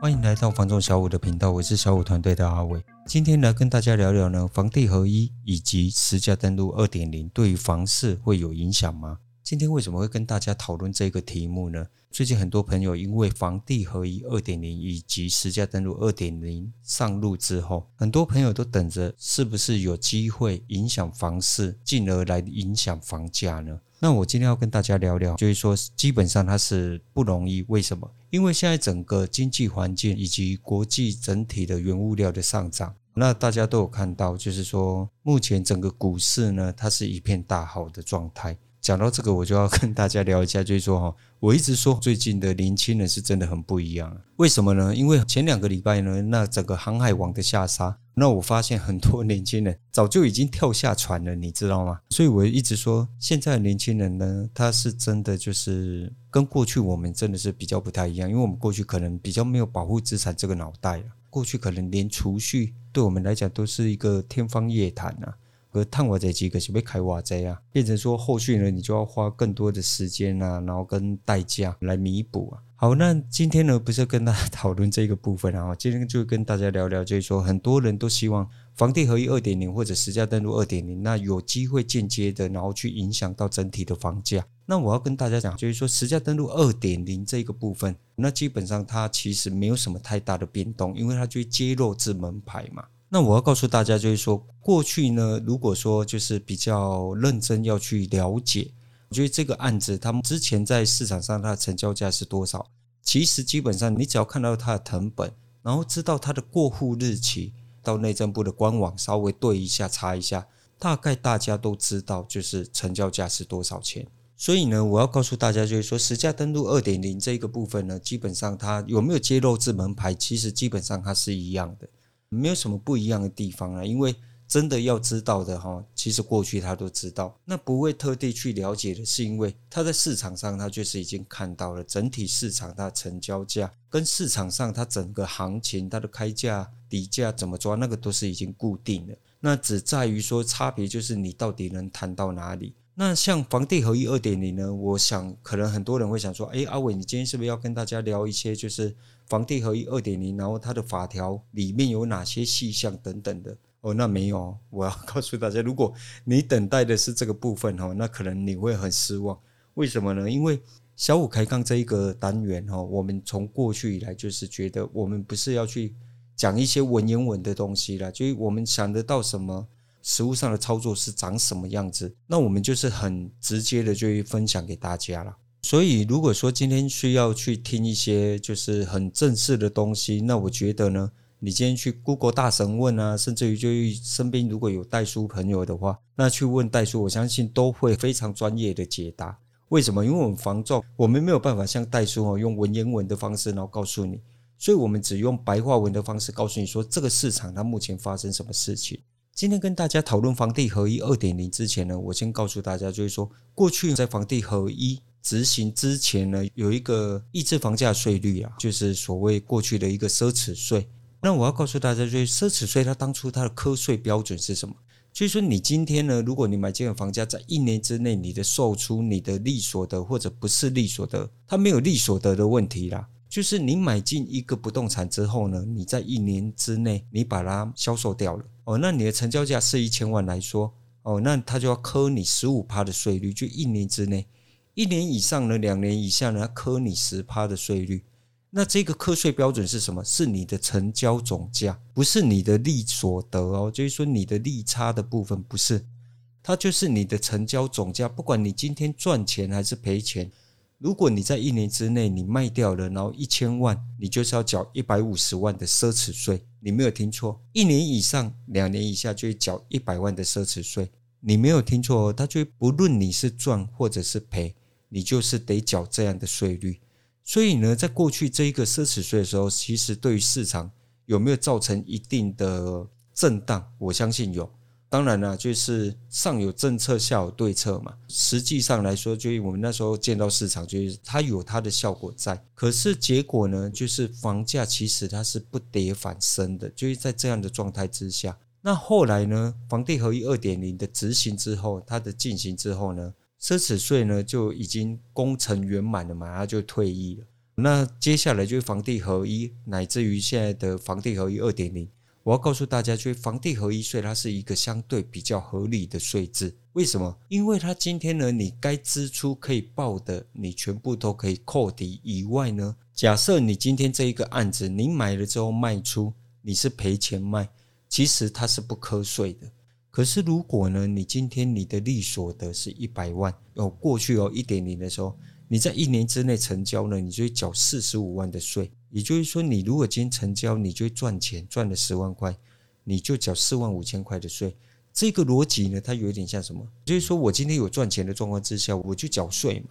欢迎来到房仲小五的频道，我是小五团队的阿伟。今天来跟大家聊聊呢，房地合一以及实价登录二点零对于房市会有影响吗？今天为什么会跟大家讨论这个题目呢？最近很多朋友因为房地合一二点零以及实价登录二点零上路之后，很多朋友都等着是不是有机会影响房市，进而来影响房价呢？那我今天要跟大家聊聊，就是说基本上它是不容易。为什么？因为现在整个经济环境以及国际整体的原物料的上涨，那大家都有看到，就是说目前整个股市呢，它是一片大好的状态。讲到这个，我就要跟大家聊一下，就是说哈，我一直说最近的年轻人是真的很不一样。为什么呢？因为前两个礼拜呢，那整个航海王的下杀，那我发现很多年轻人 早就已经跳下船了，你知道吗？所以我一直说，现在的年轻人呢，他是真的就是跟过去我们真的是比较不太一样，因为我们过去可能比较没有保护资产这个脑袋了，过去可能连储蓄对我们来讲都是一个天方夜谭啊。而探瓦这几个是被开挖这啊，变成说后续呢，你就要花更多的时间啊，然后跟代价来弥补啊。好，那今天呢，不是跟大家讨论这个部分啊，今天就跟大家聊聊，就是说很多人都希望房地合一二点零或者实价登录二点零，那有机会间接的，然后去影响到整体的房价。那我要跟大家讲，就是说实价登录二点零这个部分，那基本上它其实没有什么太大的变动，因为它就揭露至门牌嘛。那我要告诉大家，就是说，过去呢，如果说就是比较认真要去了解，我觉得这个案子，他们之前在市场上它的成交价是多少？其实基本上，你只要看到它的成本，然后知道它的过户日期，到内政部的官网稍微对一下、查一下，大概大家都知道就是成交价是多少钱。所以呢，我要告诉大家，就是说，实价登录二点零这个部分呢，基本上它有没有揭露至门牌，其实基本上它是一样的。没有什么不一样的地方啊，因为真的要知道的哈，其实过去他都知道，那不会特地去了解的，是因为他在市场上他就是已经看到了整体市场它成交价跟市场上它整个行情它的开价底价怎么抓，那个都是已经固定的，那只在于说差别就是你到底能谈到哪里。那像房地合一二点零呢，我想可能很多人会想说，哎，阿伟，你今天是不是要跟大家聊一些就是？房地合一二点零，然后它的法条里面有哪些细项等等的哦？那没有，我要告诉大家，如果你等待的是这个部分哈，那可能你会很失望。为什么呢？因为小五开杠这一个单元哈，我们从过去以来就是觉得我们不是要去讲一些文言文的东西啦，就是我们想得到什么，实物上的操作是长什么样子，那我们就是很直接的就分享给大家了。所以，如果说今天需要去听一些就是很正式的东西，那我觉得呢，你今天去 Google 大神问啊，甚至于就身边如果有代书朋友的话，那去问代书，我相信都会非常专业的解答。为什么？因为我们房仲，我们没有办法像代书哦，用文言文的方式然后告诉你，所以我们只用白话文的方式告诉你说，这个市场它目前发生什么事情。今天跟大家讨论房地合一二点零之前呢，我先告诉大家，就是说过去在房地合一。执行之前呢，有一个抑制房价税率啊，就是所谓过去的一个奢侈税。那我要告诉大家，就是奢侈税它当初它的课税标准是什么？就是说你今天呢，如果你买这个房价，在一年之内你的售出、你的利所得或者不是利所得，它没有利所得的问题啦。就是你买进一个不动产之后呢，你在一年之内你把它销售掉了哦，那你的成交价是一千万来说哦，那它就要扣你十五趴的税率，就一年之内。一年以上呢，两年以下呢，扣你十趴的税率。那这个课税标准是什么？是你的成交总价，不是你的利所得哦。就是说你的利差的部分不是，它就是你的成交总价。不管你今天赚钱还是赔钱，如果你在一年之内你卖掉了，然后一千万，你就是要缴一百五十万的奢侈税。你没有听错，一年以上、两年以下就会缴一百万的奢侈税。你没有听错哦，它就不论你是赚或者是赔。你就是得缴这样的税率，所以呢，在过去这一个奢侈税的时候，其实对于市场有没有造成一定的震荡？我相信有。当然了，就是上有政策，下有对策嘛。实际上来说，就是我们那时候见到市场，就是它有它的效果在。可是结果呢，就是房价其实它是不跌反升的，就是在这样的状态之下。那后来呢，房地合一二点零的执行之后，它的进行之后呢？奢侈税呢就已经功成圆满了嘛，它就退役了。那接下来就是房地合一，乃至于现在的房地合一二点零。我要告诉大家，就是房地合一税，它是一个相对比较合理的税制。为什么？因为它今天呢，你该支出可以报的，你全部都可以扣抵以外呢，假设你今天这一个案子，你买了之后卖出，你是赔钱卖，其实它是不课税的。可是如果呢，你今天你的利所得是一百万，哦，过去哦一点零的时候。你在一年之内成交呢，你就缴四十五万的税。也就是说，你如果今天成交，你就赚钱，赚了十万块，你就缴四万五千块的税。这个逻辑呢，它有点像什么？就是说我今天有赚钱的状况之下，我就缴税嘛，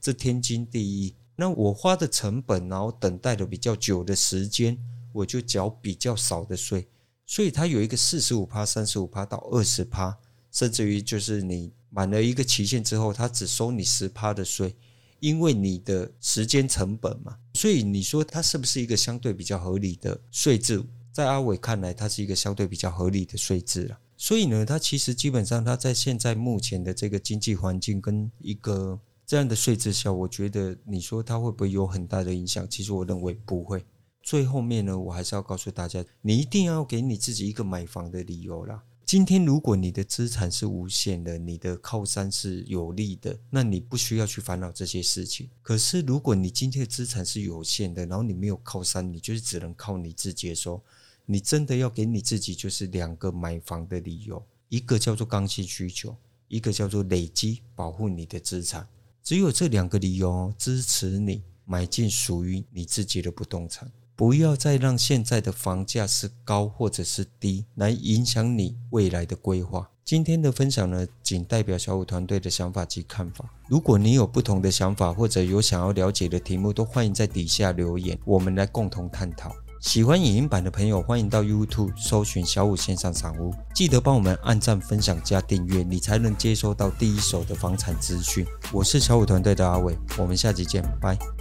这天经地义。那我花的成本，然后等待的比较久的时间，我就缴比较少的税。所以它有一个四十五趴、三十五趴到二十趴，甚至于就是你满了一个期限之后，它只收你十趴的税。因为你的时间成本嘛，所以你说它是不是一个相对比较合理的税制？在阿伟看来，它是一个相对比较合理的税制了。所以呢，它其实基本上，它在现在目前的这个经济环境跟一个这样的税制下，我觉得你说它会不会有很大的影响？其实我认为不会。最后面呢，我还是要告诉大家，你一定要给你自己一个买房的理由啦。今天，如果你的资产是无限的，你的靠山是有利的，那你不需要去烦恼这些事情。可是，如果你今天的资产是有限的，然后你没有靠山，你就是只能靠你自己的时候，你真的要给你自己就是两个买房的理由，一个叫做刚性需求，一个叫做累积保护你的资产。只有这两个理由支持你买进属于你自己的不动产。不要再让现在的房价是高或者是低来影响你未来的规划。今天的分享呢，仅代表小五团队的想法及看法。如果你有不同的想法或者有想要了解的题目，都欢迎在底下留言，我们来共同探讨。喜欢影音版的朋友，欢迎到 YouTube 搜寻小五线上赏屋，记得帮我们按赞、分享、加订阅，你才能接收到第一手的房产资讯。我是小五团队的阿伟，我们下集见，拜。